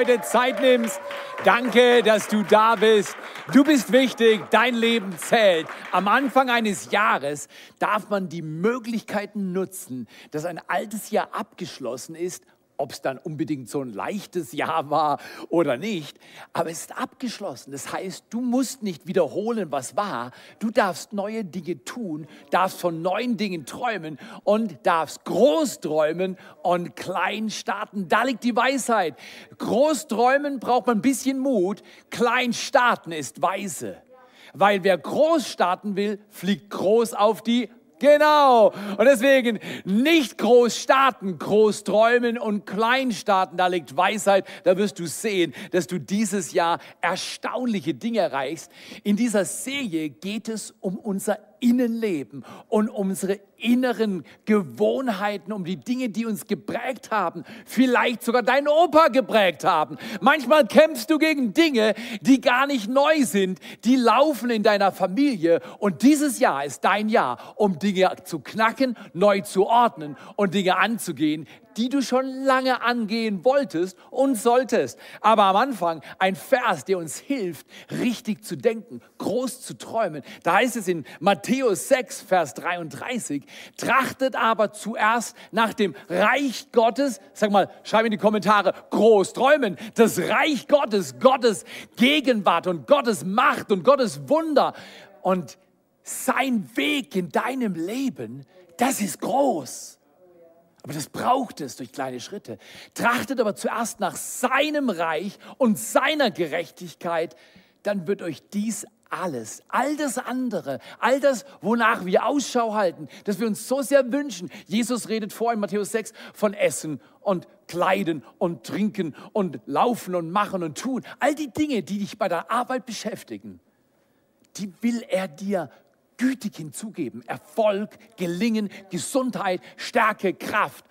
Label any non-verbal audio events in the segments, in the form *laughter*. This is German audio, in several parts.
heute Zeit nimmst. Danke, dass du da bist. Du bist wichtig, dein Leben zählt. Am Anfang eines Jahres darf man die Möglichkeiten nutzen, dass ein altes Jahr abgeschlossen ist ob es dann unbedingt so ein leichtes Jahr war oder nicht. Aber es ist abgeschlossen. Das heißt, du musst nicht wiederholen, was war. Du darfst neue Dinge tun, darfst von neuen Dingen träumen und darfst groß träumen und klein starten. Da liegt die Weisheit. Groß träumen braucht man ein bisschen Mut. Klein starten ist weise. Weil wer groß starten will, fliegt groß auf die Genau. Und deswegen nicht groß starten, groß träumen und klein starten. Da liegt Weisheit. Da wirst du sehen, dass du dieses Jahr erstaunliche Dinge erreichst. In dieser Serie geht es um unser Innenleben und unsere inneren Gewohnheiten, um die Dinge, die uns geprägt haben, vielleicht sogar dein Opa geprägt haben. Manchmal kämpfst du gegen Dinge, die gar nicht neu sind, die laufen in deiner Familie und dieses Jahr ist dein Jahr, um Dinge zu knacken, neu zu ordnen und Dinge anzugehen, die du schon lange angehen wolltest und solltest. Aber am Anfang ein Vers, der uns hilft, richtig zu denken, groß zu träumen. Da heißt es in Matthäus 6, Vers 33, trachtet aber zuerst nach dem Reich Gottes, sag mal, schreib in die Kommentare, groß träumen, das Reich Gottes, Gottes Gegenwart und Gottes Macht und Gottes Wunder und sein Weg in deinem Leben, das ist groß. Aber das braucht es durch kleine Schritte. Trachtet aber zuerst nach seinem Reich und seiner Gerechtigkeit, dann wird euch dies alles, all das andere, all das, wonach wir Ausschau halten, das wir uns so sehr wünschen. Jesus redet vor in Matthäus 6 von Essen und Kleiden und Trinken und Laufen und Machen und Tun. All die Dinge, die dich bei der Arbeit beschäftigen, die will er dir gütig hinzugeben. Erfolg, Gelingen, Gesundheit, Stärke, Kraft,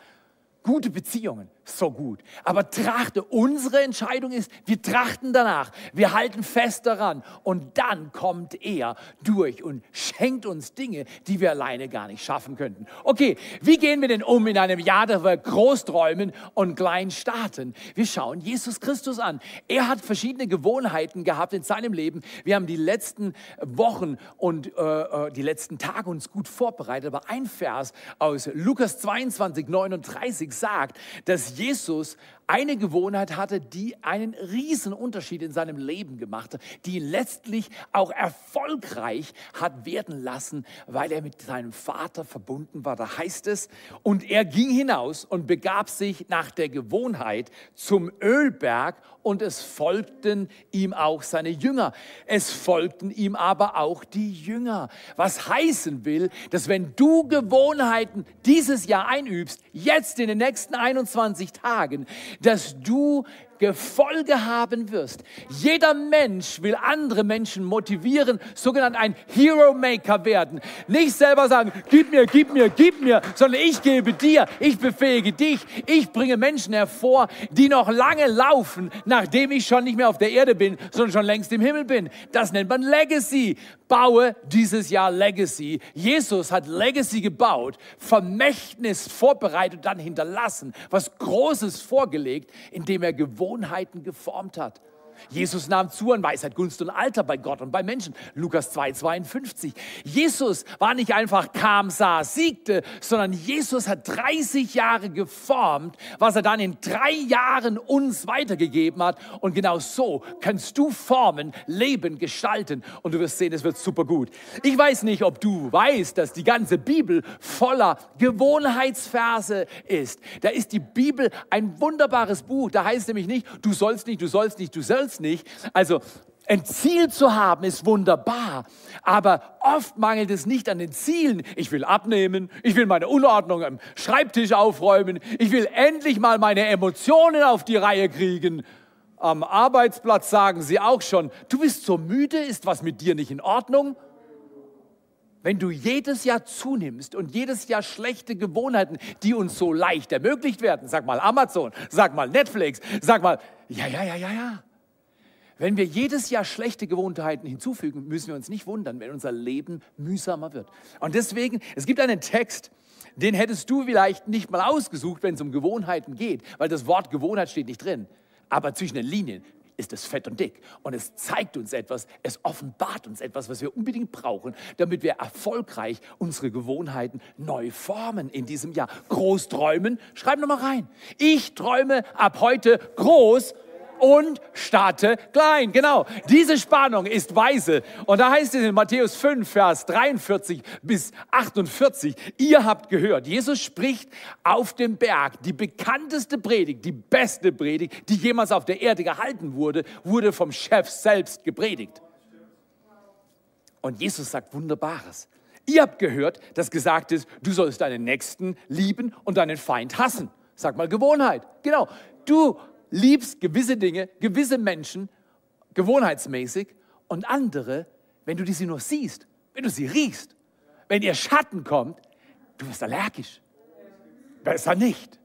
gute Beziehungen so gut. Aber trachte, unsere Entscheidung ist, wir trachten danach, wir halten fest daran und dann kommt er durch und schenkt uns Dinge, die wir alleine gar nicht schaffen könnten. Okay, wie gehen wir denn um in einem Jahr, das wir groß träumen und klein starten? Wir schauen Jesus Christus an. Er hat verschiedene Gewohnheiten gehabt in seinem Leben. Wir haben die letzten Wochen und äh, äh die letzten Tage uns gut vorbereitet, aber ein Vers aus Lukas 22, 39 sagt, dass Jesus eine Gewohnheit hatte, die einen riesen Unterschied in seinem Leben gemacht hat, die ihn letztlich auch erfolgreich hat werden lassen, weil er mit seinem Vater verbunden war. Da heißt es, und er ging hinaus und begab sich nach der Gewohnheit zum Ölberg und es folgten ihm auch seine Jünger. Es folgten ihm aber auch die Jünger. Was heißen will, dass wenn du Gewohnheiten dieses Jahr einübst, jetzt in den nächsten 21 Tagen, dass du Gefolge haben wirst. Jeder Mensch will andere Menschen motivieren, sogenannt ein Hero Maker werden. Nicht selber sagen, gib mir, gib mir, gib mir, sondern ich gebe dir, ich befähige dich, ich bringe Menschen hervor, die noch lange laufen, nachdem ich schon nicht mehr auf der Erde bin, sondern schon längst im Himmel bin. Das nennt man Legacy. Baue dieses Jahr Legacy. Jesus hat Legacy gebaut, Vermächtnis vorbereitet, dann hinterlassen, was Großes vorgelegt, indem er gewohnt Gewohnheiten geformt hat. Jesus nahm zu an Weisheit, Gunst und Alter bei Gott und bei Menschen. Lukas 2, 52. Jesus war nicht einfach kam, sah, siegte, sondern Jesus hat 30 Jahre geformt, was er dann in drei Jahren uns weitergegeben hat. Und genau so kannst du formen, leben, gestalten und du wirst sehen, es wird super gut. Ich weiß nicht, ob du weißt, dass die ganze Bibel voller Gewohnheitsverse ist. Da ist die Bibel ein wunderbares Buch. Da heißt nämlich nicht, du sollst nicht, du sollst nicht, du sollst soll's nicht. Also ein Ziel zu haben ist wunderbar, aber oft mangelt es nicht an den Zielen. Ich will abnehmen, ich will meine Unordnung am Schreibtisch aufräumen, ich will endlich mal meine Emotionen auf die Reihe kriegen. Am Arbeitsplatz sagen sie auch schon, du bist so müde, ist was mit dir nicht in Ordnung? Wenn du jedes Jahr zunimmst und jedes Jahr schlechte Gewohnheiten, die uns so leicht ermöglicht werden, sag mal Amazon, sag mal Netflix, sag mal, ja, ja, ja, ja, ja, wenn wir jedes Jahr schlechte Gewohnheiten hinzufügen, müssen wir uns nicht wundern, wenn unser Leben mühsamer wird. Und deswegen, es gibt einen Text, den hättest du vielleicht nicht mal ausgesucht, wenn es um Gewohnheiten geht, weil das Wort Gewohnheit steht nicht drin. Aber zwischen den Linien ist es fett und dick. Und es zeigt uns etwas, es offenbart uns etwas, was wir unbedingt brauchen, damit wir erfolgreich unsere Gewohnheiten neu formen in diesem Jahr. Groß träumen, schreib nochmal rein. Ich träume ab heute groß und starte klein. Genau, diese Spannung ist weise. Und da heißt es in Matthäus 5, Vers 43 bis 48, ihr habt gehört, Jesus spricht auf dem Berg. Die bekannteste Predigt, die beste Predigt, die jemals auf der Erde gehalten wurde, wurde vom Chef selbst gepredigt. Und Jesus sagt Wunderbares. Ihr habt gehört, dass gesagt ist, du sollst deinen Nächsten lieben und deinen Feind hassen. Sag mal Gewohnheit. Genau. Du liebst gewisse Dinge, gewisse Menschen gewohnheitsmäßig und andere, wenn du sie nur siehst, wenn du sie riechst, wenn ihr Schatten kommt, du wirst allergisch. Besser nicht.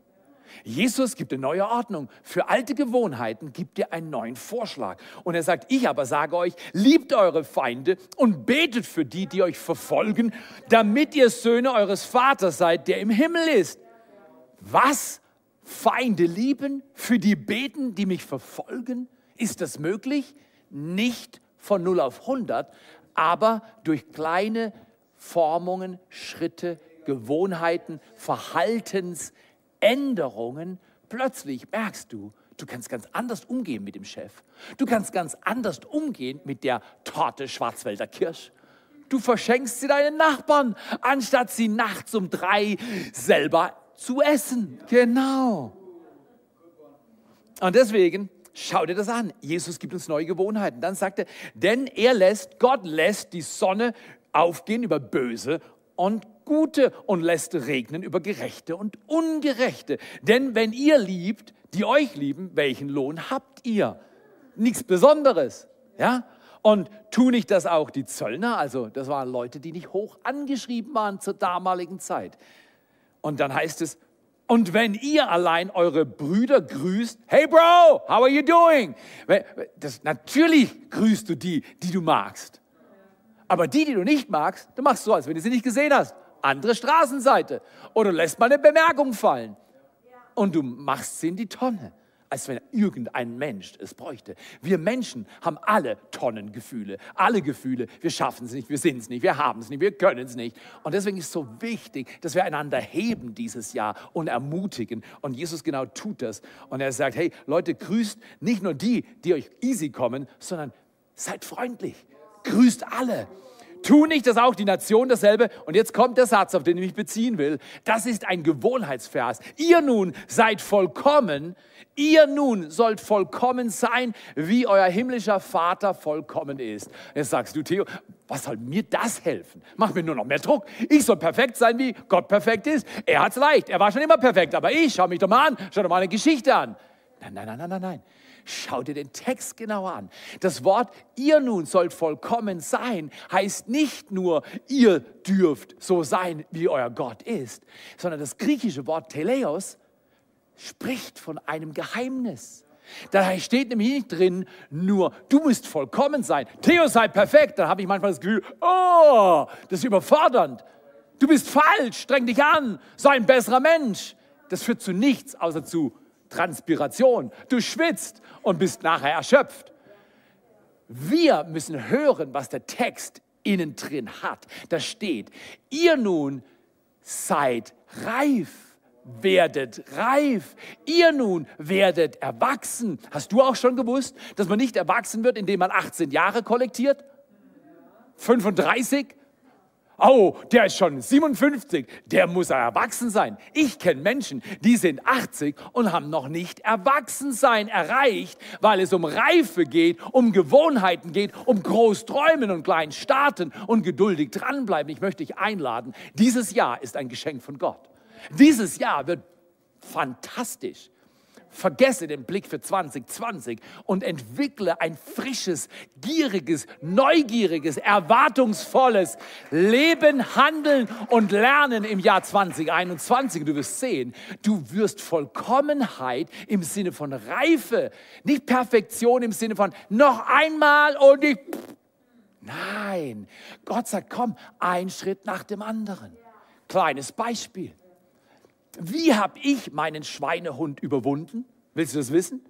Jesus gibt eine neue Ordnung. Für alte Gewohnheiten gibt er einen neuen Vorschlag. Und er sagt, ich aber sage euch, liebt eure Feinde und betet für die, die euch verfolgen, damit ihr Söhne eures Vaters seid, der im Himmel ist. Was Feinde lieben, für die beten, die mich verfolgen? Ist das möglich? Nicht von 0 auf 100, aber durch kleine Formungen, Schritte, Gewohnheiten, Verhaltensänderungen. Plötzlich merkst du, du kannst ganz anders umgehen mit dem Chef. Du kannst ganz anders umgehen mit der Torte Schwarzwälder Kirsch. Du verschenkst sie deinen Nachbarn, anstatt sie nachts um drei selber zu essen. Genau. Und deswegen, schau dir das an. Jesus gibt uns neue Gewohnheiten. Dann sagt er, denn er lässt, Gott lässt die Sonne aufgehen über Böse und Gute und lässt regnen über Gerechte und Ungerechte. Denn wenn ihr liebt, die euch lieben, welchen Lohn habt ihr? Nichts Besonderes. Ja? Und tun nicht das auch die Zöllner? Also, das waren Leute, die nicht hoch angeschrieben waren zur damaligen Zeit. Und dann heißt es, und wenn ihr allein eure Brüder grüßt, hey Bro, how are you doing? Das, natürlich grüßt du die, die du magst. Aber die, die du nicht magst, du machst so, als wenn du sie nicht gesehen hast. Andere Straßenseite. Oder lässt mal eine Bemerkung fallen. Und du machst sie in die Tonne als wenn irgendein Mensch es bräuchte. Wir Menschen haben alle Tonnen Gefühle, alle Gefühle. Wir schaffen es nicht, wir sind es nicht, wir haben es nicht, wir können es nicht. Und deswegen ist es so wichtig, dass wir einander heben dieses Jahr und ermutigen. Und Jesus genau tut das. Und er sagt, hey Leute, grüßt nicht nur die, die euch easy kommen, sondern seid freundlich. Grüßt alle. Tu nicht das auch die Nation dasselbe? Und jetzt kommt der Satz, auf den ich mich beziehen will. Das ist ein Gewohnheitsvers. Ihr nun seid vollkommen, Ihr nun sollt vollkommen sein, wie euer himmlischer Vater vollkommen ist. Jetzt sagst du, Theo, was soll mir das helfen? Mach mir nur noch mehr Druck. Ich soll perfekt sein, wie Gott perfekt ist. Er hat's leicht. Er war schon immer perfekt. Aber ich, schau mich doch mal an. Schau doch mal eine Geschichte an. Nein, nein, nein, nein, nein, nein. Schau dir den Text genauer an. Das Wort ihr nun sollt vollkommen sein heißt nicht nur ihr dürft so sein, wie euer Gott ist, sondern das griechische Wort teleos spricht von einem Geheimnis. Da steht nämlich nicht drin, nur du musst vollkommen sein. Theo sei perfekt. Dann habe ich manchmal das Gefühl, oh, das ist überfordernd. Du bist falsch, streng dich an, sei ein besserer Mensch. Das führt zu nichts außer zu Transpiration. Du schwitzt und bist nachher erschöpft. Wir müssen hören, was der Text innen drin hat. Da steht, ihr nun seid reif werdet reif. Ihr nun werdet erwachsen. Hast du auch schon gewusst, dass man nicht erwachsen wird, indem man 18 Jahre kollektiert? 35? Oh, der ist schon 57, der muss erwachsen sein. Ich kenne Menschen, die sind 80 und haben noch nicht Erwachsensein erreicht, weil es um Reife geht, um Gewohnheiten geht, um groß träumen und klein starten und geduldig dranbleiben. Ich möchte dich einladen. Dieses Jahr ist ein Geschenk von Gott. Dieses Jahr wird fantastisch. Vergesse den Blick für 2020 und entwickle ein frisches, gieriges, neugieriges, erwartungsvolles Leben, Handeln und Lernen im Jahr 2021. Du wirst sehen, du wirst Vollkommenheit im Sinne von Reife, nicht Perfektion im Sinne von noch einmal und ich. Nein, Gott sagt, komm, ein Schritt nach dem anderen. Kleines Beispiel. Wie habe ich meinen Schweinehund überwunden? Willst du das wissen?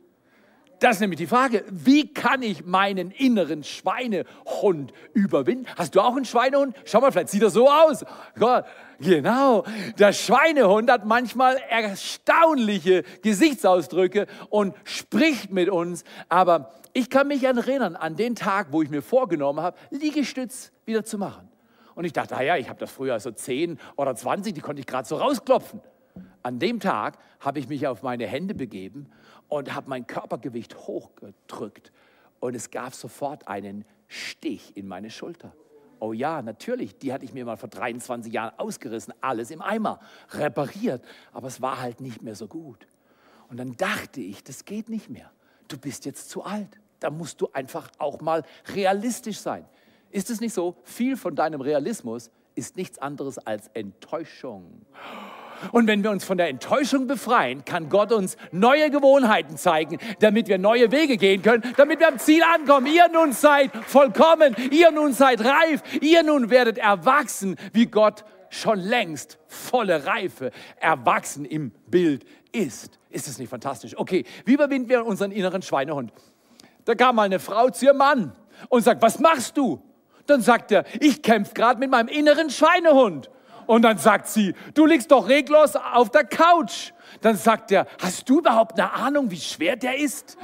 Das ist nämlich die Frage, wie kann ich meinen inneren Schweinehund überwinden? Hast du auch einen Schweinehund? Schau mal, vielleicht sieht er so aus. Genau, der Schweinehund hat manchmal erstaunliche Gesichtsausdrücke und spricht mit uns. Aber ich kann mich erinnern an den Tag, wo ich mir vorgenommen habe, Liegestütz wieder zu machen. Und ich dachte, naja, ich habe das früher so 10 oder 20, die konnte ich gerade so rausklopfen. An dem Tag habe ich mich auf meine Hände begeben und habe mein Körpergewicht hochgedrückt. Und es gab sofort einen Stich in meine Schulter. Oh ja, natürlich, die hatte ich mir mal vor 23 Jahren ausgerissen, alles im Eimer, repariert, aber es war halt nicht mehr so gut. Und dann dachte ich, das geht nicht mehr. Du bist jetzt zu alt. Da musst du einfach auch mal realistisch sein. Ist es nicht so? Viel von deinem Realismus ist nichts anderes als Enttäuschung. Und wenn wir uns von der Enttäuschung befreien, kann Gott uns neue Gewohnheiten zeigen, damit wir neue Wege gehen können, damit wir am Ziel ankommen. Ihr nun seid vollkommen, ihr nun seid reif, ihr nun werdet erwachsen, wie Gott schon längst volle Reife erwachsen im Bild ist. Ist es nicht fantastisch? Okay, wie überwinden wir unseren inneren Schweinehund? Da kam mal eine Frau zu ihrem Mann und sagt, was machst du? Dann sagt er, ich kämpfe gerade mit meinem inneren Schweinehund. Und dann sagt sie, du liegst doch reglos auf der Couch. Dann sagt er, hast du überhaupt eine Ahnung, wie schwer der ist?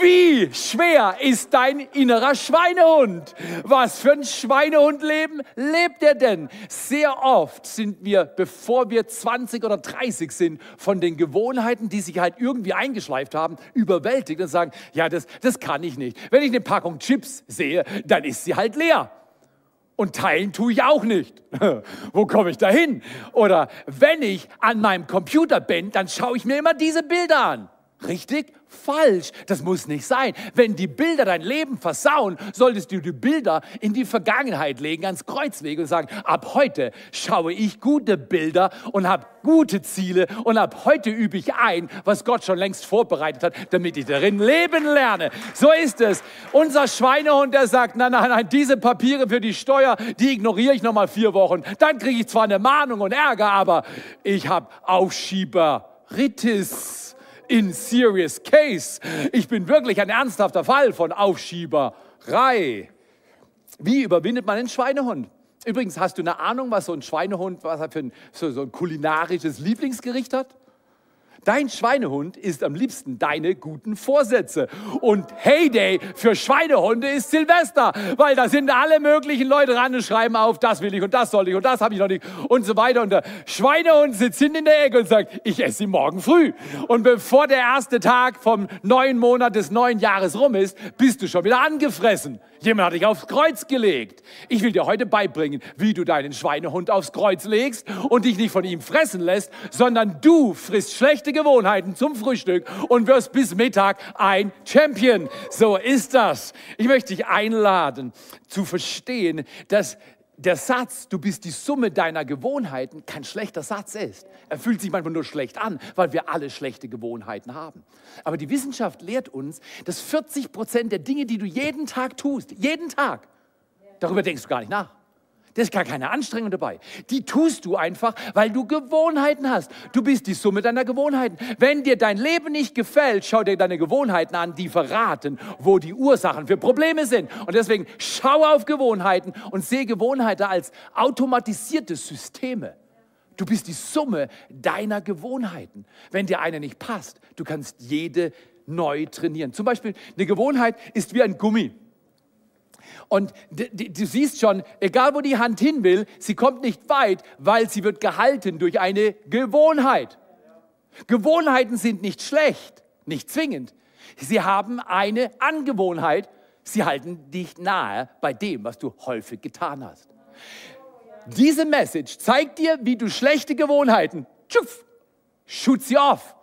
Wie schwer ist dein innerer Schweinehund? Was für ein Schweinehundleben lebt er denn? Sehr oft sind wir, bevor wir 20 oder 30 sind, von den Gewohnheiten, die sich halt irgendwie eingeschleift haben, überwältigt und sagen, ja, das, das kann ich nicht. Wenn ich eine Packung Chips sehe, dann ist sie halt leer. Und teilen tue ich auch nicht. *laughs* Wo komme ich da hin? Oder wenn ich an meinem Computer bin, dann schaue ich mir immer diese Bilder an. Richtig? Falsch. Das muss nicht sein. Wenn die Bilder dein Leben versauen, solltest du die Bilder in die Vergangenheit legen, ans Kreuz und sagen, ab heute schaue ich gute Bilder und habe gute Ziele und ab heute übe ich ein, was Gott schon längst vorbereitet hat, damit ich darin leben lerne. So ist es. Unser Schweinehund, der sagt, nein, nein, nein, diese Papiere für die Steuer, die ignoriere ich noch mal vier Wochen. Dann kriege ich zwar eine Mahnung und Ärger, aber ich habe Aufschieberitis in serious case. Ich bin wirklich ein ernsthafter Fall von Aufschieberei. Wie überwindet man einen Schweinehund? Übrigens, hast du eine Ahnung, was so ein Schweinehund, was er für ein, so, so ein kulinarisches Lieblingsgericht hat? Dein Schweinehund isst am liebsten deine guten Vorsätze. Und Heyday für Schweinehunde ist Silvester, weil da sind alle möglichen Leute dran und schreiben auf, das will ich und das soll ich und das habe ich noch nicht und so weiter. Und der Schweinehund sitzt hinten in der Ecke und sagt, ich esse sie morgen früh. Und bevor der erste Tag vom neuen Monat des neuen Jahres rum ist, bist du schon wieder angefressen. Jemand hat dich aufs Kreuz gelegt. Ich will dir heute beibringen, wie du deinen Schweinehund aufs Kreuz legst und dich nicht von ihm fressen lässt, sondern du frisst schlechte Gewohnheiten zum Frühstück und wirst bis Mittag ein Champion. So ist das. Ich möchte dich einladen zu verstehen, dass der Satz, du bist die Summe deiner Gewohnheiten, kein schlechter Satz ist. Er fühlt sich manchmal nur schlecht an, weil wir alle schlechte Gewohnheiten haben. Aber die Wissenschaft lehrt uns, dass 40 Prozent der Dinge, die du jeden Tag tust, jeden Tag, darüber denkst du gar nicht nach. Da ist gar keine Anstrengung dabei. Die tust du einfach, weil du Gewohnheiten hast. Du bist die Summe deiner Gewohnheiten. Wenn dir dein Leben nicht gefällt, schau dir deine Gewohnheiten an, die verraten, wo die Ursachen für Probleme sind. Und deswegen schau auf Gewohnheiten und sehe Gewohnheiten als automatisierte Systeme. Du bist die Summe deiner Gewohnheiten. Wenn dir eine nicht passt, du kannst jede neu trainieren. Zum Beispiel, eine Gewohnheit ist wie ein Gummi. Und du siehst schon, egal wo die Hand hin will, sie kommt nicht weit, weil sie wird gehalten durch eine Gewohnheit. Gewohnheiten sind nicht schlecht, nicht zwingend. Sie haben eine Angewohnheit. Sie halten dich nahe bei dem, was du häufig getan hast. Diese Message zeigt dir, wie du schlechte Gewohnheiten, tschuf, shoot sie auf,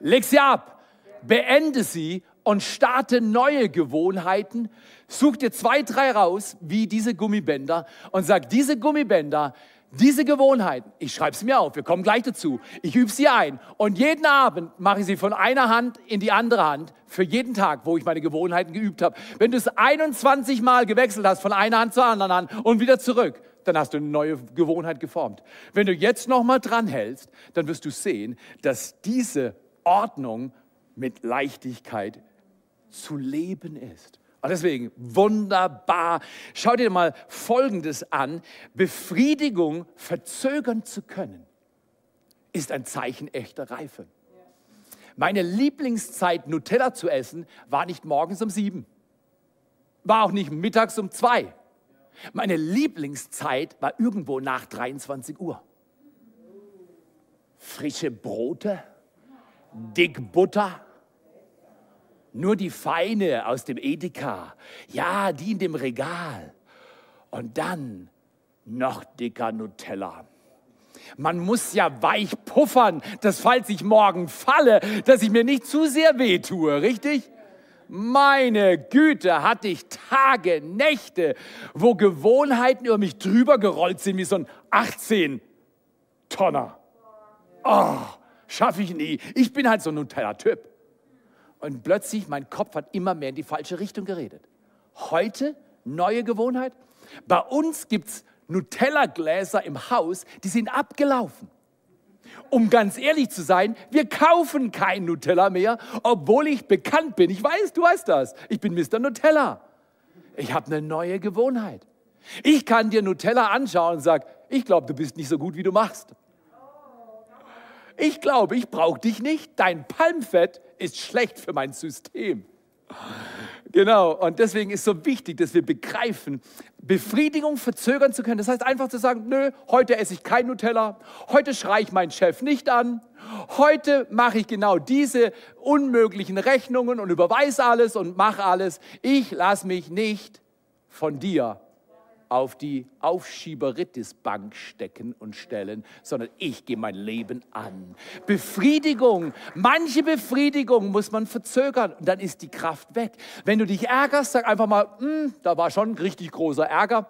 leg sie ab, beende sie und starte neue Gewohnheiten. Such dir zwei, drei raus, wie diese Gummibänder und sag, diese Gummibänder, diese Gewohnheiten, ich schreibe es mir auf, wir kommen gleich dazu, ich übe sie ein und jeden Abend mache ich sie von einer Hand in die andere Hand für jeden Tag, wo ich meine Gewohnheiten geübt habe. Wenn du es 21 Mal gewechselt hast von einer Hand zur anderen Hand und wieder zurück, dann hast du eine neue Gewohnheit geformt. Wenn du jetzt nochmal dran hältst, dann wirst du sehen, dass diese Ordnung mit Leichtigkeit zu leben ist. Und deswegen wunderbar. Schau dir mal Folgendes an. Befriedigung verzögern zu können, ist ein Zeichen echter Reife. Meine Lieblingszeit, Nutella zu essen, war nicht morgens um sieben. War auch nicht mittags um zwei. Meine Lieblingszeit war irgendwo nach 23 Uhr. Frische Brote, dick Butter, nur die feine aus dem Edeka, ja, die in dem Regal. Und dann noch dicker Nutella. Man muss ja weich puffern, dass falls ich morgen falle, dass ich mir nicht zu sehr wehtue, richtig? Meine Güte, hatte ich Tage, Nächte, wo Gewohnheiten über mich drüber gerollt sind wie so ein 18-Tonner. Oh, schaffe ich nie. Ich bin halt so ein Nutella-Typ. Und plötzlich, mein Kopf hat immer mehr in die falsche Richtung geredet. Heute, neue Gewohnheit. Bei uns gibt es Nutella-Gläser im Haus, die sind abgelaufen. Um ganz ehrlich zu sein, wir kaufen kein Nutella mehr, obwohl ich bekannt bin. Ich weiß, du weißt das. Ich bin Mr. Nutella. Ich habe eine neue Gewohnheit. Ich kann dir Nutella anschauen und sage, ich glaube, du bist nicht so gut, wie du machst. Ich glaube, ich brauche dich nicht. Dein Palmfett ist schlecht für mein System. Genau, und deswegen ist so wichtig, dass wir begreifen, Befriedigung verzögern zu können. Das heißt einfach zu sagen, nö, heute esse ich kein Nutella, heute schreie ich meinen Chef nicht an, heute mache ich genau diese unmöglichen Rechnungen und überweise alles und mache alles. Ich lasse mich nicht von dir auf die Aufschieberitis-Bank stecken und stellen, sondern ich gehe mein Leben an. Befriedigung, manche Befriedigung muss man verzögern und dann ist die Kraft weg. Wenn du dich ärgerst, sag einfach mal, hm, da war schon ein richtig großer Ärger.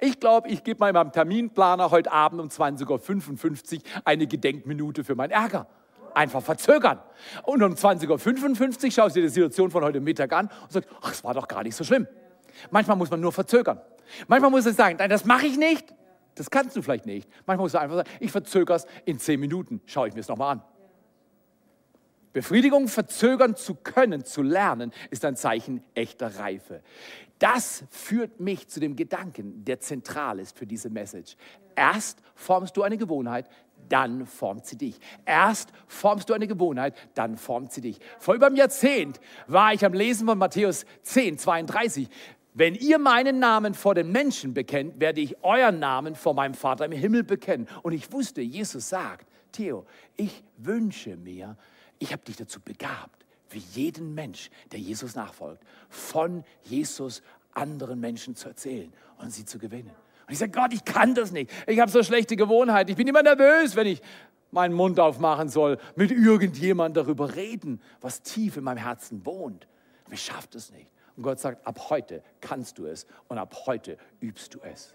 Ich glaube, ich gebe meinem Terminplaner heute Abend um 20.55 Uhr eine Gedenkminute für meinen Ärger. Einfach verzögern. Und um 20.55 Uhr schaust du dir die Situation von heute Mittag an und sagst, ach, es war doch gar nicht so schlimm. Manchmal muss man nur verzögern. Manchmal muss man sagen, nein, das mache ich nicht. Das kannst du vielleicht nicht. Manchmal muss du einfach sagen, ich verzögere es in zehn Minuten. Schaue ich mir es nochmal an. Befriedigung verzögern zu können, zu lernen, ist ein Zeichen echter Reife. Das führt mich zu dem Gedanken, der zentral ist für diese Message. Erst formst du eine Gewohnheit, dann formt sie dich. Erst formst du eine Gewohnheit, dann formt sie dich. Vor über einem Jahrzehnt war ich am Lesen von Matthäus 10, 32. Wenn ihr meinen Namen vor den Menschen bekennt, werde ich euren Namen vor meinem Vater im Himmel bekennen. Und ich wusste, Jesus sagt, Theo, ich wünsche mir, ich habe dich dazu begabt, wie jeden Mensch, der Jesus nachfolgt, von Jesus anderen Menschen zu erzählen und sie zu gewinnen. Und ich sage, Gott, ich kann das nicht. Ich habe so schlechte Gewohnheiten. Ich bin immer nervös, wenn ich meinen Mund aufmachen soll, mit irgendjemandem darüber reden, was tief in meinem Herzen wohnt. Aber ich schaffe das nicht. Und Gott sagt, ab heute kannst du es und ab heute übst du es.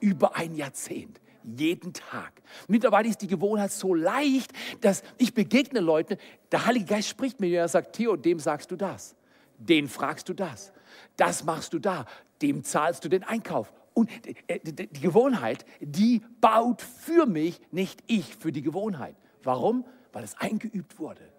Über ein Jahrzehnt, jeden Tag. Mittlerweile ist die Gewohnheit so leicht, dass ich begegne Leuten, der Heilige Geist spricht mir, er sagt, Theo, dem sagst du das, den fragst du das, das machst du da, dem zahlst du den Einkauf. Und äh, die Gewohnheit, die baut für mich, nicht ich für die Gewohnheit. Warum? Weil es eingeübt wurde.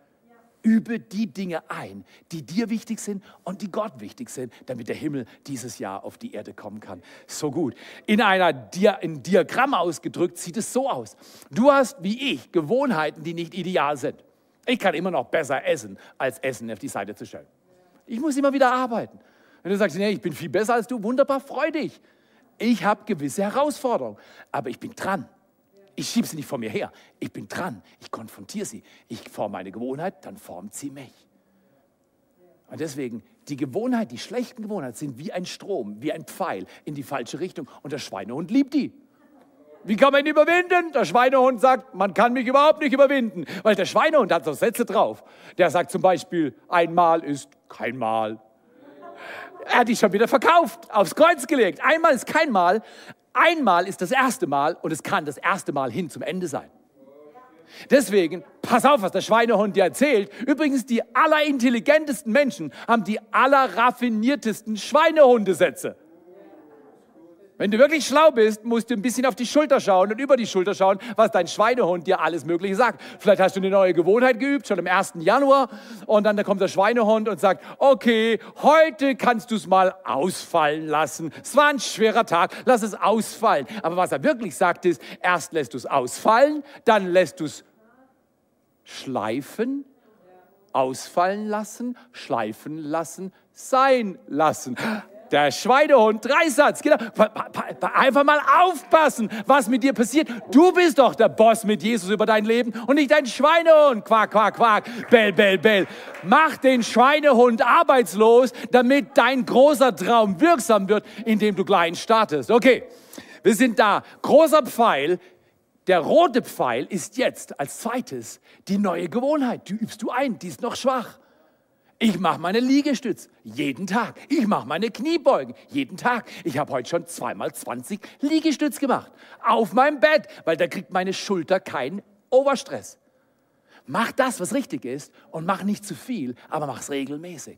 Übe die Dinge ein, die dir wichtig sind und die Gott wichtig sind, damit der Himmel dieses Jahr auf die Erde kommen kann. So gut. In einer Dia in Diagramm ausgedrückt sieht es so aus. Du hast, wie ich, Gewohnheiten, die nicht ideal sind. Ich kann immer noch besser essen, als Essen auf die Seite zu stellen. Ich muss immer wieder arbeiten. Wenn du sagst, nee, ich bin viel besser als du, wunderbar, freu dich. Ich habe gewisse Herausforderungen, aber ich bin dran. Ich schiebe sie nicht vor mir her. Ich bin dran. Ich konfrontiere sie. Ich forme eine Gewohnheit, dann formt sie mich. Und deswegen, die Gewohnheit, die schlechten Gewohnheiten sind wie ein Strom, wie ein Pfeil in die falsche Richtung. Und der Schweinehund liebt die. Wie kann man ihn überwinden? Der Schweinehund sagt, man kann mich überhaupt nicht überwinden. Weil der Schweinehund hat so Sätze drauf. Der sagt zum Beispiel, einmal ist kein Mal. Er hat die schon wieder verkauft, aufs Kreuz gelegt. Einmal ist kein Mal, Einmal ist das erste Mal und es kann das erste Mal hin zum Ende sein. Deswegen, pass auf, was der Schweinehund dir erzählt. Übrigens, die allerintelligentesten Menschen haben die allerraffiniertesten Schweinehundesätze. Wenn du wirklich schlau bist, musst du ein bisschen auf die Schulter schauen und über die Schulter schauen, was dein Schweinehund dir alles Mögliche sagt. Vielleicht hast du eine neue Gewohnheit geübt, schon am 1. Januar, und dann kommt der Schweinehund und sagt, okay, heute kannst du es mal ausfallen lassen. Es war ein schwerer Tag, lass es ausfallen. Aber was er wirklich sagt ist, erst lässt du es ausfallen, dann lässt du es schleifen, ausfallen lassen, schleifen lassen, sein lassen. Der Schweinehund, Dreisatz, genau. Einfach mal aufpassen, was mit dir passiert. Du bist doch der Boss mit Jesus über dein Leben und nicht dein Schweinehund. Quack, quack, quack. Bell, bell, bell. Mach den Schweinehund arbeitslos, damit dein großer Traum wirksam wird, indem du klein startest. Okay, wir sind da. Großer Pfeil. Der rote Pfeil ist jetzt als zweites die neue Gewohnheit. Die übst du ein, die ist noch schwach. Ich mache meine Liegestütz jeden Tag. Ich mache meine Kniebeugen jeden Tag. Ich habe heute schon zweimal 20 Liegestütz gemacht. Auf meinem Bett, weil da kriegt meine Schulter keinen Oberstress. Mach das, was richtig ist und mach nicht zu viel, aber mach es regelmäßig.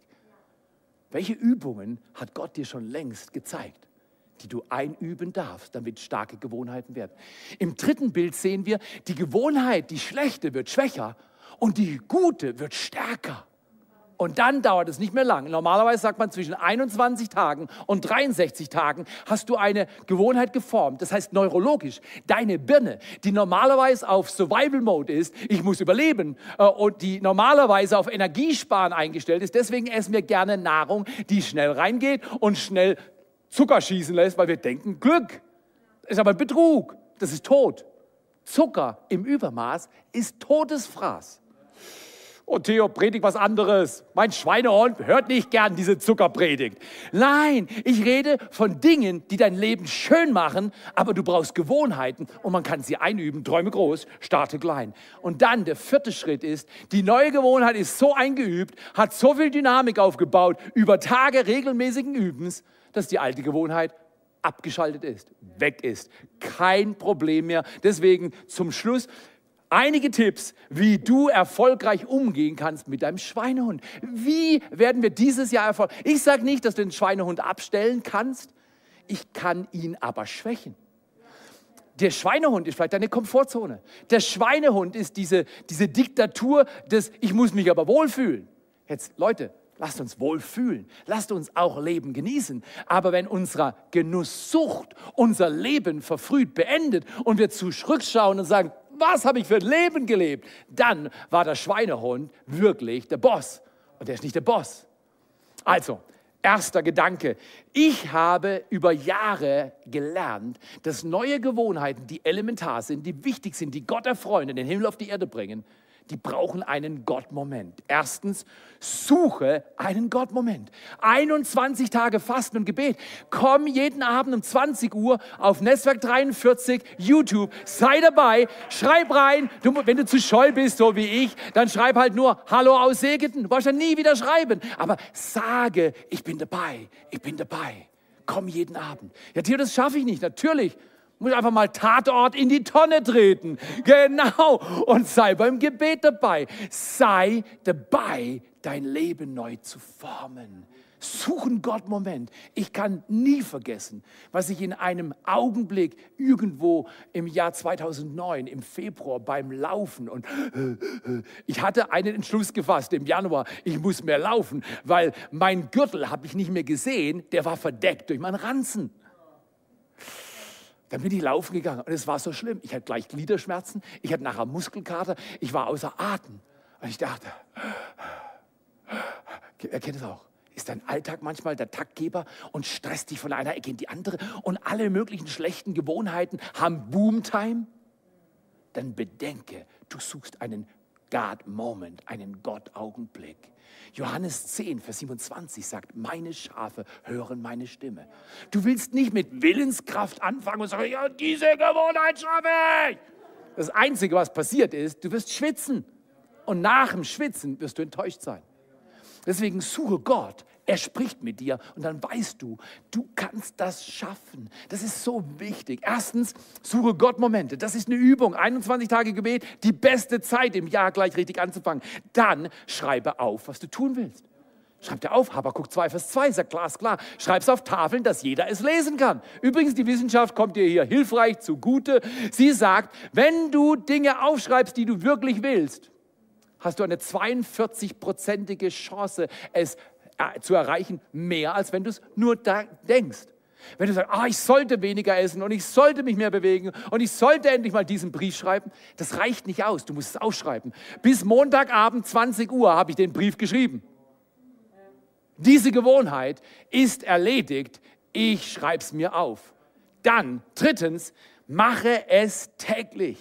Welche Übungen hat Gott dir schon längst gezeigt, die du einüben darfst, damit starke Gewohnheiten werden? Im dritten Bild sehen wir, die Gewohnheit, die schlechte, wird schwächer und die gute wird stärker. Und dann dauert es nicht mehr lang. Normalerweise sagt man, zwischen 21 Tagen und 63 Tagen hast du eine Gewohnheit geformt. Das heißt neurologisch, deine Birne, die normalerweise auf Survival Mode ist, ich muss überleben, äh, und die normalerweise auf Energiesparen eingestellt ist, deswegen essen wir gerne Nahrung, die schnell reingeht und schnell Zucker schießen lässt, weil wir denken, Glück. Ist aber Betrug. Das ist Tod. Zucker im Übermaß ist Todesfraß. Oh, Theo, predigt was anderes. Mein Schweinehund hört nicht gern diese Zuckerpredigt. Nein, ich rede von Dingen, die dein Leben schön machen, aber du brauchst Gewohnheiten und man kann sie einüben. Träume groß, starte klein. Und dann der vierte Schritt ist, die neue Gewohnheit ist so eingeübt, hat so viel Dynamik aufgebaut, über Tage regelmäßigen Übens, dass die alte Gewohnheit abgeschaltet ist, weg ist. Kein Problem mehr. Deswegen zum Schluss, einige Tipps, wie du erfolgreich umgehen kannst mit deinem Schweinehund. Wie werden wir dieses Jahr erfolgreich? Ich sage nicht, dass du den Schweinehund abstellen kannst. Ich kann ihn aber schwächen. Der Schweinehund ist vielleicht deine Komfortzone. Der Schweinehund ist diese, diese Diktatur des Ich muss mich aber wohlfühlen. Jetzt, Leute, lasst uns wohlfühlen. Lasst uns auch Leben genießen. Aber wenn unsere Genusssucht unser Leben verfrüht beendet und wir zurückschauen und sagen, was habe ich für ein Leben gelebt? Dann war der Schweinehund wirklich der Boss. Und der ist nicht der Boss. Also, erster Gedanke. Ich habe über Jahre gelernt, dass neue Gewohnheiten, die elementar sind, die wichtig sind, die Gott erfreuen, den Himmel auf die Erde bringen, die brauchen einen Gott-Moment. Erstens, suche einen Gott-Moment. 21 Tage Fasten und Gebet. Komm jeden Abend um 20 Uhr auf Netzwerk 43, YouTube. Sei dabei, schreib rein. Du, wenn du zu scheu bist, so wie ich, dann schreib halt nur Hallo aus Segeten. Du brauchst ja nie wieder schreiben. Aber sage, ich bin dabei, ich bin dabei. Komm jeden Abend. Ja, Theo, das schaffe ich nicht. Natürlich muss einfach mal Tatort in die Tonne treten. Genau. Und sei beim Gebet dabei. Sei dabei, dein Leben neu zu formen. Suchen Gott Moment. Ich kann nie vergessen, was ich in einem Augenblick irgendwo im Jahr 2009 im Februar beim Laufen und ich hatte einen Entschluss gefasst im Januar, ich muss mehr laufen, weil mein Gürtel habe ich nicht mehr gesehen, der war verdeckt durch meinen Ranzen. Dann bin ich laufen gegangen und es war so schlimm. Ich hatte gleich Gliederschmerzen, ich hatte nachher Muskelkater, ich war außer Atem. Und ich dachte, er kennt es auch. Ist dein Alltag manchmal der Taktgeber und stresst dich von einer Ecke in die andere und alle möglichen schlechten Gewohnheiten haben Boomtime? Dann bedenke, du suchst einen God-Moment, einen Gott-Augenblick. Johannes 10, Vers 27 sagt, meine Schafe hören meine Stimme. Du willst nicht mit Willenskraft anfangen und sagen, ja, diese Gewohnheit schaffe ich. Das Einzige, was passiert ist, du wirst schwitzen. Und nach dem Schwitzen wirst du enttäuscht sein. Deswegen suche Gott er spricht mit dir und dann weißt du, du kannst das schaffen. Das ist so wichtig. Erstens, suche Gott Momente. Das ist eine Übung. 21 Tage Gebet, die beste Zeit im Jahr gleich richtig anzufangen. Dann schreibe auf, was du tun willst. Schreibt er auf, Habakkuk 2, Vers 2, sagt glasklar. Schreib es auf Tafeln, dass jeder es lesen kann. Übrigens, die Wissenschaft kommt dir hier hilfreich zugute. Sie sagt, wenn du Dinge aufschreibst, die du wirklich willst, hast du eine 42-prozentige Chance, es zu erreichen, mehr als wenn du es nur denkst. Wenn du sagst, ah, ich sollte weniger essen und ich sollte mich mehr bewegen und ich sollte endlich mal diesen Brief schreiben, das reicht nicht aus. Du musst es ausschreiben. Bis Montagabend 20 Uhr habe ich den Brief geschrieben. Diese Gewohnheit ist erledigt. Ich schreibe es mir auf. Dann, drittens, mache es täglich.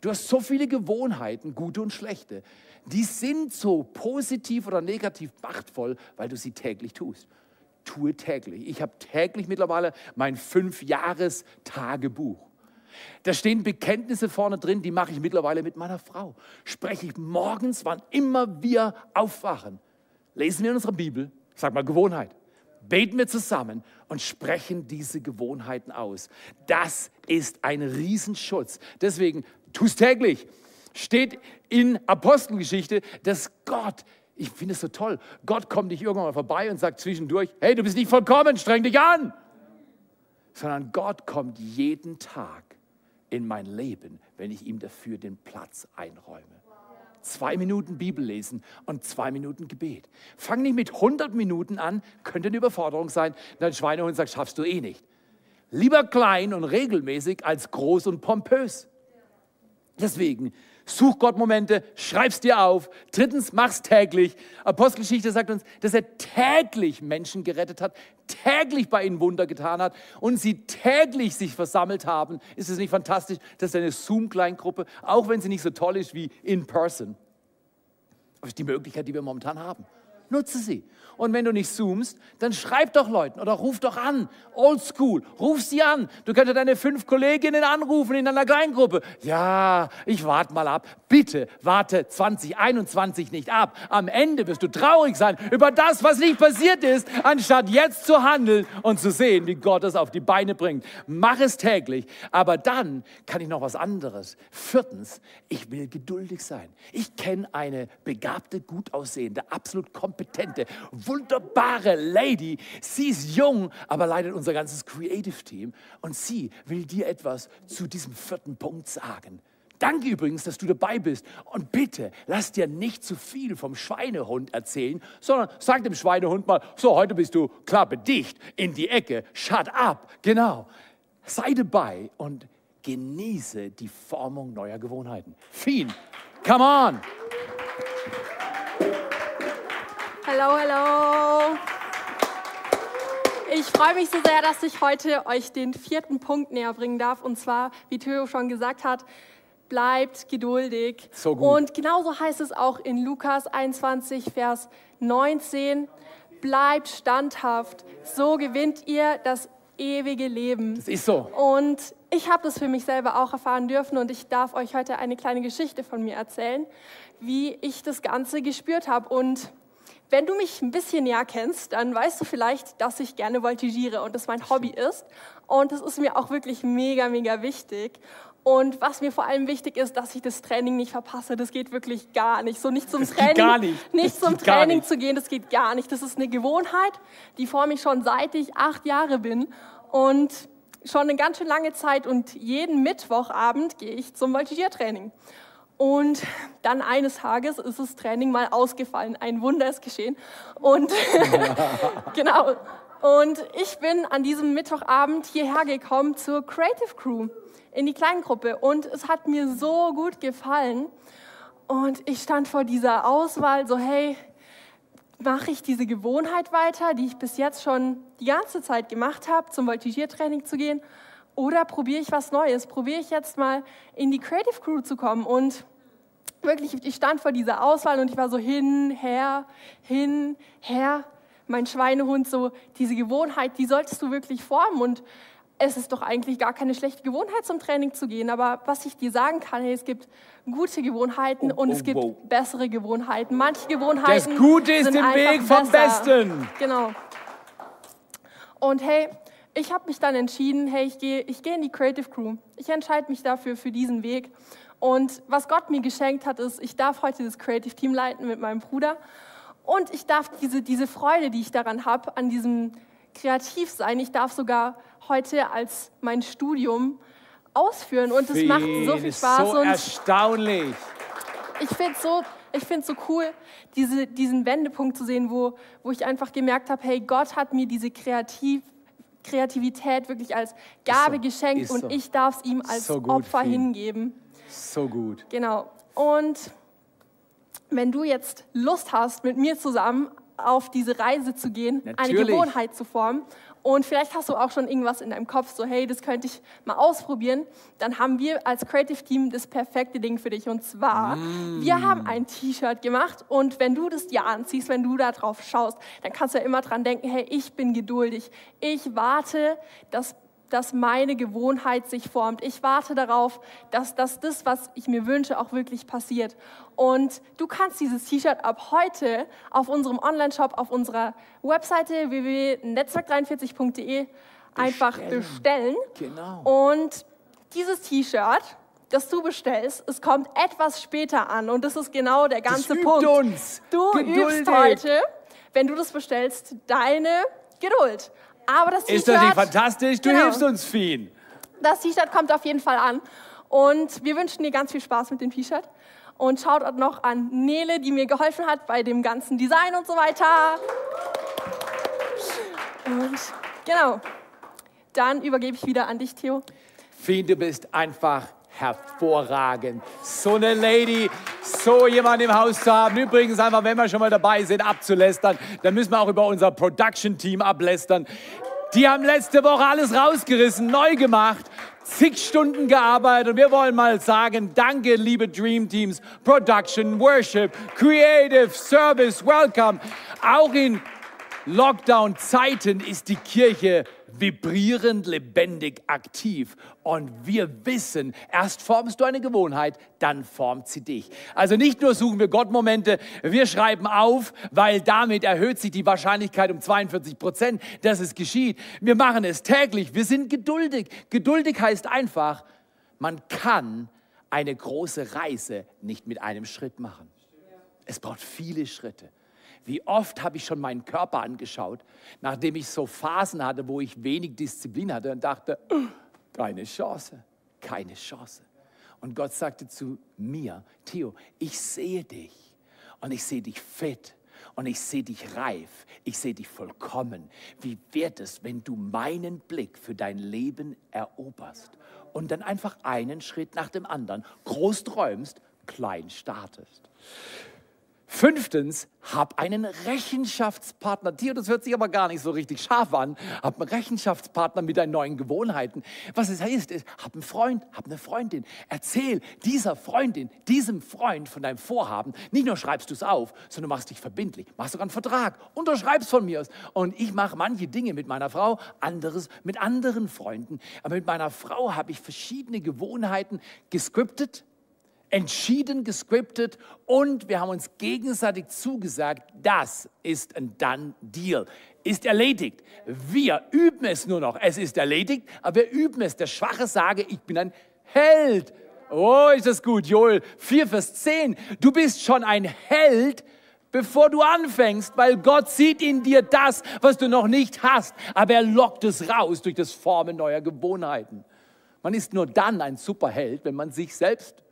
Du hast so viele Gewohnheiten, gute und schlechte. Die sind so positiv oder negativ machtvoll, weil du sie täglich tust. Tue täglich. Ich habe täglich mittlerweile mein Fünf-Jahres-Tagebuch. Da stehen Bekenntnisse vorne drin, die mache ich mittlerweile mit meiner Frau. Spreche ich morgens, wann immer wir aufwachen. Lesen wir in unserer Bibel, sag mal Gewohnheit. Beten wir zusammen und sprechen diese Gewohnheiten aus. Das ist ein Riesenschutz. Deswegen tu es täglich. Steht in Apostelgeschichte, dass Gott ich finde es so toll. Gott kommt nicht irgendwann mal vorbei und sagt zwischendurch, hey, du bist nicht vollkommen, streng dich an. Sondern Gott kommt jeden Tag in mein Leben, wenn ich ihm dafür den Platz einräume. Zwei Minuten Bibel lesen und zwei Minuten Gebet. Fang nicht mit 100 Minuten an, könnte eine Überforderung sein. Dein Schweinehund sagt, schaffst du eh nicht. Lieber klein und regelmäßig als groß und pompös. Deswegen Such Gott Momente, schreib's dir auf. Drittens, mach's täglich. Apostelgeschichte sagt uns, dass er täglich Menschen gerettet hat, täglich bei ihnen Wunder getan hat und sie täglich sich versammelt haben. Ist es nicht fantastisch? Das ist eine Zoom-Kleingruppe, auch wenn sie nicht so toll ist wie in person. Das ist die Möglichkeit, die wir momentan haben. Nutze sie. Und wenn du nicht zoomst, dann schreib doch Leuten oder ruf doch an. Oldschool, ruf sie an. Du könntest deine fünf Kolleginnen anrufen in einer Kleingruppe. Ja, ich warte mal ab. Bitte warte 2021 nicht ab. Am Ende wirst du traurig sein über das, was nicht passiert ist, anstatt jetzt zu handeln und zu sehen, wie Gott es auf die Beine bringt. Mach es täglich. Aber dann kann ich noch was anderes. Viertens, ich will geduldig sein. Ich kenne eine begabte, gut aussehende, absolut kompetente, wunderbare Lady. Sie ist jung, aber leidet unser ganzes Creative Team. Und sie will dir etwas zu diesem vierten Punkt sagen. Danke übrigens, dass du dabei bist. Und bitte, lass dir nicht zu viel vom Schweinehund erzählen, sondern sag dem Schweinehund mal, so, heute bist du klappe dicht in die Ecke, shut up. Genau. Sei dabei und genieße die Formung neuer Gewohnheiten. Fien, come on. Hallo, hallo. Ich freue mich so sehr, dass ich heute euch den vierten Punkt näher bringen darf. Und zwar, wie Theo schon gesagt hat, bleibt geduldig. So gut. Und genauso heißt es auch in Lukas 21, Vers 19. Bleibt standhaft, so gewinnt ihr das ewige Leben. Das ist so. Und ich habe das für mich selber auch erfahren dürfen und ich darf euch heute eine kleine Geschichte von mir erzählen, wie ich das Ganze gespürt habe. Und wenn du mich ein bisschen näher kennst, dann weißt du vielleicht, dass ich gerne voltigiere und das mein Hobby ist. Und das ist mir auch wirklich mega, mega wichtig. Und was mir vor allem wichtig ist, dass ich das Training nicht verpasse. Das geht wirklich gar nicht. So nicht zum das Training, geht gar nicht. nicht Das zum Training nicht. zu gehen, das geht gar nicht. Das ist eine Gewohnheit, die vor mich schon seit ich acht Jahre bin und schon eine ganz schön lange Zeit. Und jeden Mittwochabend gehe ich zum Voltigiertraining. Und dann eines Tages ist das Training mal ausgefallen. Ein Wunder ist geschehen. Und *laughs* genau. Und ich bin an diesem Mittwochabend hierher gekommen zur Creative Crew in die Kleingruppe. Und es hat mir so gut gefallen. Und ich stand vor dieser Auswahl, so hey, mache ich diese Gewohnheit weiter, die ich bis jetzt schon die ganze Zeit gemacht habe, zum Voltigiertraining zu gehen? Oder probiere ich was Neues? Probiere ich jetzt mal in die Creative Crew zu kommen? Und wirklich, ich stand vor dieser Auswahl und ich war so hin, her, hin, her. Mein Schweinehund, so diese Gewohnheit, die solltest du wirklich formen. Und es ist doch eigentlich gar keine schlechte Gewohnheit, zum Training zu gehen. Aber was ich dir sagen kann, hey, es gibt gute Gewohnheiten Oh, und oh, es gibt wow. bessere Gewohnheiten. Manche Gewohnheiten. Das Gute ist sind im Weg vom besser. Besten. Genau. Und hey, ich habe mich dann entschieden, hey, ich gehe ich gehe in die Creative Crew. Ich entscheide mich dafür, für diesen Weg. Und was Gott mir geschenkt hat, ist, ich darf heute das Creative Team leiten mit meinem Bruder. Und ich darf diese, diese Freude, die ich daran habe, an diesem Kreativsein, ich darf sogar heute als mein Studium ausführen und es macht so viel Spaß. So erstaunlich. Ich finde es so, ich so cool, diese, diesen Wendepunkt zu sehen, wo, wo ich einfach gemerkt habe, hey, Gott hat mir diese Kreativ, Kreativität wirklich als Gabe so, geschenkt und so. ich darf es ihm als so Opfer viel. hingeben. So gut. Genau. Und wenn du jetzt Lust hast, mit mir zusammen auf diese Reise zu gehen, Natürlich. eine Gewohnheit zu formen und vielleicht hast du auch schon irgendwas in deinem Kopf, so hey, das könnte ich mal ausprobieren, dann haben wir als Creative Team das perfekte Ding für dich. Und zwar, mm. wir haben ein T-Shirt gemacht und wenn du das dir anziehst, wenn du da drauf schaust, dann kannst du ja immer dran denken, hey, ich bin geduldig. Ich warte, dass dass meine Gewohnheit sich formt. Ich warte darauf, dass, dass das, was ich mir wünsche, auch wirklich passiert. Und du kannst dieses T-Shirt ab heute auf unserem Online-Shop, auf unserer Webseite www.netzwerk43.de einfach bestellen. Genau. Und dieses T-Shirt, das du bestellst, es kommt etwas später an. Und das ist genau der ganze das übt Punkt. Uns. Du Geduldig. übst heute, wenn du das bestellst, deine Geduld. Aber das Ist das nicht fantastisch? Du genau. hilfst uns viel. Das T-Shirt kommt auf jeden Fall an. Und wir wünschen dir ganz viel Spaß mit dem T-Shirt. Und schaut auch noch an Nele, die mir geholfen hat bei dem ganzen Design und so weiter. Und genau. Dann übergebe ich wieder an dich, Theo. Fien, du bist einfach hervorragend. So eine Lady, so jemand im Haus zu haben. Übrigens einfach, wenn wir schon mal dabei sind, abzulästern, dann müssen wir auch über unser Production-Team ablästern. Die haben letzte Woche alles rausgerissen, neu gemacht, zig Stunden gearbeitet und wir wollen mal sagen, danke liebe Dream Teams, Production, Worship, Creative, Service, Welcome. Auch in Lockdown-Zeiten ist die Kirche vibrierend, lebendig, aktiv. Und wir wissen, erst formst du eine Gewohnheit, dann formt sie dich. Also nicht nur suchen wir Gottmomente, wir schreiben auf, weil damit erhöht sich die Wahrscheinlichkeit um 42 Prozent, dass es geschieht. Wir machen es täglich, wir sind geduldig. Geduldig heißt einfach, man kann eine große Reise nicht mit einem Schritt machen. Es braucht viele Schritte. Wie oft habe ich schon meinen Körper angeschaut, nachdem ich so Phasen hatte, wo ich wenig Disziplin hatte und dachte, keine Chance, keine Chance. Und Gott sagte zu mir, Theo, ich sehe dich und ich sehe dich fit und ich sehe dich reif, ich sehe dich vollkommen. Wie wird es, wenn du meinen Blick für dein Leben eroberst und dann einfach einen Schritt nach dem anderen groß träumst, klein startest? Fünftens, hab einen Rechenschaftspartner. Theo, das hört sich aber gar nicht so richtig scharf an. Hab einen Rechenschaftspartner mit deinen neuen Gewohnheiten. Was es heißt, ist, hab einen Freund, hab eine Freundin. Erzähl dieser Freundin, diesem Freund von deinem Vorhaben. Nicht nur schreibst du es auf, sondern machst dich verbindlich. Machst sogar einen Vertrag. Unterschreibst von mir aus. Und ich mache manche Dinge mit meiner Frau, anderes mit anderen Freunden. Aber mit meiner Frau habe ich verschiedene Gewohnheiten gescriptet entschieden gescriptet und wir haben uns gegenseitig zugesagt, das ist ein Done Deal. Ist erledigt. Wir üben es nur noch. Es ist erledigt, aber wir üben es. Der Schwache sage, ich bin ein Held. Oh, ist das gut, Joel. 4 Vers 10. Du bist schon ein Held, bevor du anfängst, weil Gott sieht in dir das, was du noch nicht hast. Aber er lockt es raus durch das Formen neuer Gewohnheiten. Man ist nur dann ein Superheld, wenn man sich selbst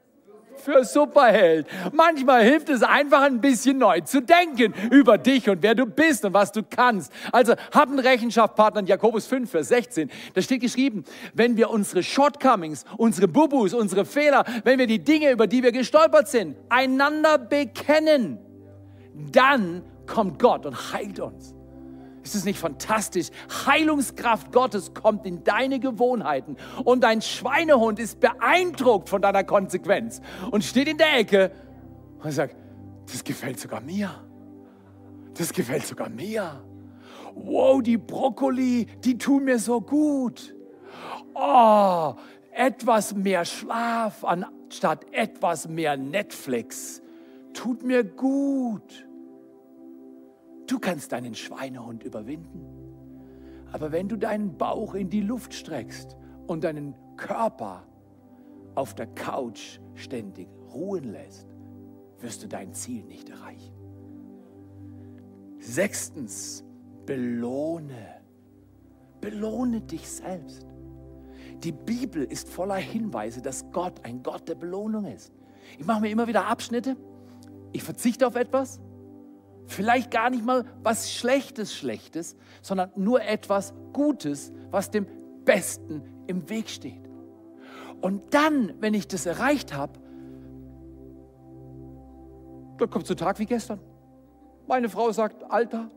für Superheld. Manchmal hilft es einfach ein bisschen neu zu denken über dich und wer du bist und was du kannst. Also hab einen Rechenschaftspartner in Jakobus 5, Vers 16. Da steht geschrieben, wenn wir unsere Shortcomings, unsere Bubus, unsere Fehler, wenn wir die Dinge, über die wir gestolpert sind, einander bekennen, dann kommt Gott und heilt uns. Ist es nicht fantastisch? Heilungskraft Gottes kommt in deine Gewohnheiten und dein Schweinehund ist beeindruckt von deiner Konsequenz und steht in der Ecke und sagt, das gefällt sogar mir. Das gefällt sogar mir. Wow, die Brokkoli, die tun mir so gut. Oh, etwas mehr Schlaf anstatt etwas mehr Netflix tut mir gut. Du kannst deinen Schweinehund überwinden. Aber wenn du deinen Bauch in die Luft streckst und deinen Körper auf der Couch ständig ruhen lässt, wirst du dein Ziel nicht erreichen. Sechstens, belohne. Belohne dich selbst. Die Bibel ist voller Hinweise, dass Gott ein Gott der Belohnung ist. Ich mache mir immer wieder Abschnitte. Ich verzichte auf etwas. Vielleicht gar nicht mal was Schlechtes, Schlechtes, sondern nur etwas Gutes, was dem Besten im Weg steht. Und dann, wenn ich das erreicht habe, dann kommt so ein Tag wie gestern. Meine Frau sagt, Alter,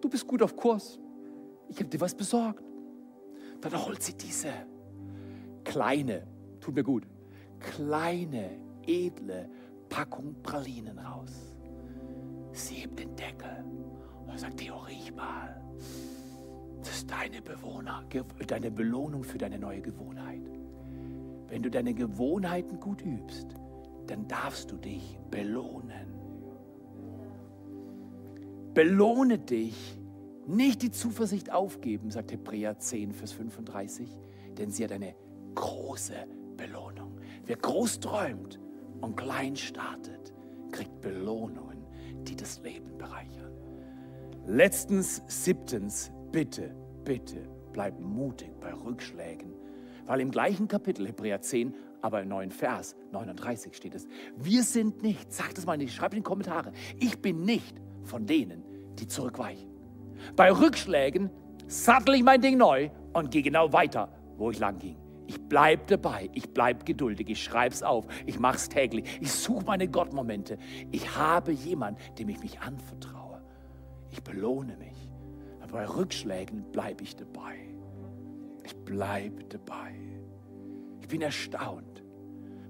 du bist gut auf Kurs. Ich habe dir was besorgt. Dann holt sie diese kleine, tut mir gut, kleine, edle Packung Pralinen raus. Sie hebt den Deckel und sagt, Theo, riech mal. Das ist deine, Bewohner, deine Belohnung für deine neue Gewohnheit. Wenn du deine Gewohnheiten gut übst, dann darfst du dich belohnen. Belohne dich, nicht die Zuversicht aufgeben, sagt Hebräer 10, Vers 35, denn sie hat eine große Belohnung. Wer groß träumt und klein startet, kriegt Belohnungen, die das Leben bereichern. Letztens, siebtens, bitte, bitte, bleib mutig bei Rückschlägen, weil im gleichen Kapitel, Hebräer 10, aber im neuen Vers 39 steht es, wir sind nicht, sagt es mal nicht, schreibt in die Kommentare, ich bin nicht von denen, die zurückweichen. Bei Rückschlägen sattel ich mein Ding neu und gehe genau weiter, wo ich lang ging. Ich bleibe dabei, ich bleibe geduldig, ich schreibe es auf, ich mache es täglich, ich suche meine Gottmomente. Ich habe jemanden, dem ich mich anvertraue. Ich belohne mich. Aber bei Rückschlägen bleibe ich dabei. Ich bleibe dabei. Ich bin erstaunt,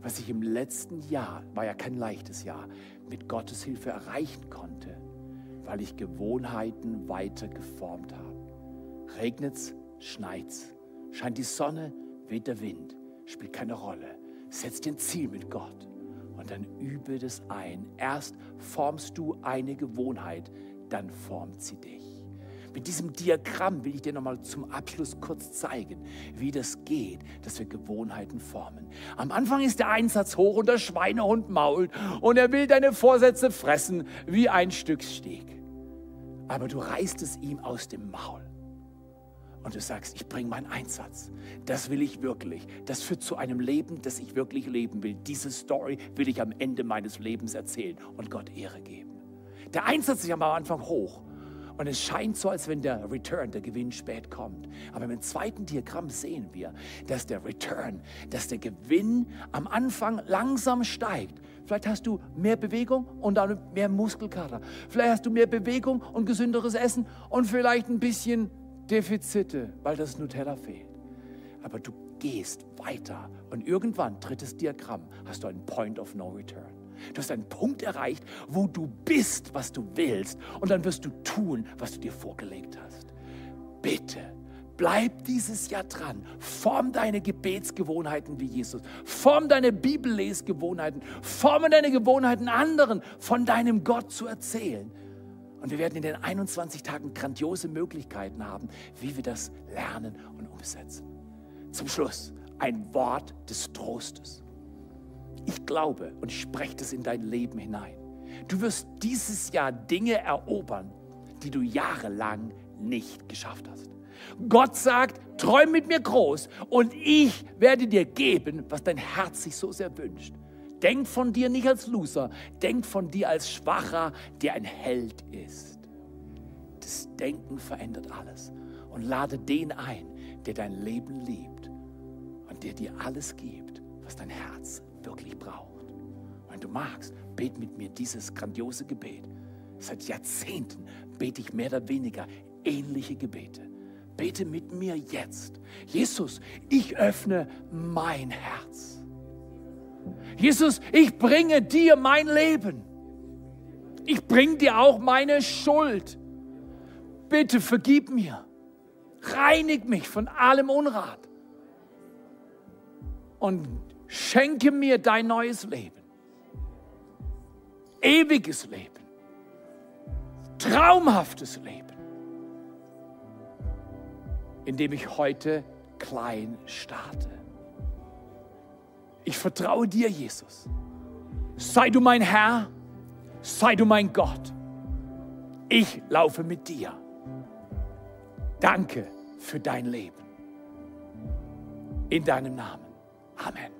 was ich im letzten Jahr, war ja kein leichtes Jahr, mit Gottes Hilfe erreichen konnte weil ich Gewohnheiten weiter geformt habe. Regnet's, schneit's, scheint die Sonne, weht der Wind, spielt keine Rolle. Setz dir ein Ziel mit Gott und dann übe das ein. Erst formst du eine Gewohnheit, dann formt sie dich. Mit diesem Diagramm will ich dir nochmal zum Abschluss kurz zeigen, wie das geht, dass wir Gewohnheiten formen. Am Anfang ist der Einsatz hoch und der Schweinehund mault und er will deine Vorsätze fressen wie ein Stück Steg. Aber du reißt es ihm aus dem Maul. Und du sagst, ich bringe meinen Einsatz. Das will ich wirklich. Das führt zu einem Leben, das ich wirklich leben will. Diese Story will ich am Ende meines Lebens erzählen und Gott Ehre geben. Der Einsatz ist am Anfang hoch. Und es scheint so, als wenn der Return, der Gewinn spät kommt. Aber im zweiten Diagramm sehen wir, dass der Return, dass der Gewinn am Anfang langsam steigt. Vielleicht hast du mehr Bewegung und dann mehr Muskelkater. Vielleicht hast du mehr Bewegung und gesünderes Essen und vielleicht ein bisschen Defizite, weil das Nutella fehlt. Aber du gehst weiter und irgendwann, drittes Diagramm, hast du einen Point of No Return. Du hast einen Punkt erreicht, wo du bist, was du willst. Und dann wirst du tun, was du dir vorgelegt hast. Bitte, bleib dieses Jahr dran. Form deine Gebetsgewohnheiten wie Jesus. Form deine Bibellesgewohnheiten. Forme deine Gewohnheiten, anderen von deinem Gott zu erzählen. Und wir werden in den 21 Tagen grandiose Möglichkeiten haben, wie wir das lernen und umsetzen. Zum Schluss ein Wort des Trostes. Ich glaube und spreche das in dein Leben hinein. Du wirst dieses Jahr Dinge erobern, die du jahrelang nicht geschafft hast. Gott sagt, träum mit mir groß und ich werde dir geben, was dein Herz sich so sehr wünscht. Denk von dir nicht als Loser, denk von dir als Schwacher, der ein Held ist. Das Denken verändert alles. Und lade den ein, der dein Leben liebt und der dir alles gibt, was dein Herz wirklich braucht. Wenn du magst, bet mit mir dieses grandiose Gebet. Seit Jahrzehnten bete ich mehr oder weniger ähnliche Gebete. Bete mit mir jetzt. Jesus, ich öffne mein Herz. Jesus, ich bringe dir mein Leben. Ich bringe dir auch meine Schuld. Bitte vergib mir. Reinig mich von allem Unrat. Und Schenke mir dein neues Leben. Ewiges Leben. Traumhaftes Leben. Indem ich heute klein starte. Ich vertraue dir, Jesus. Sei du mein Herr, sei du mein Gott. Ich laufe mit dir. Danke für dein Leben. In deinem Namen. Amen.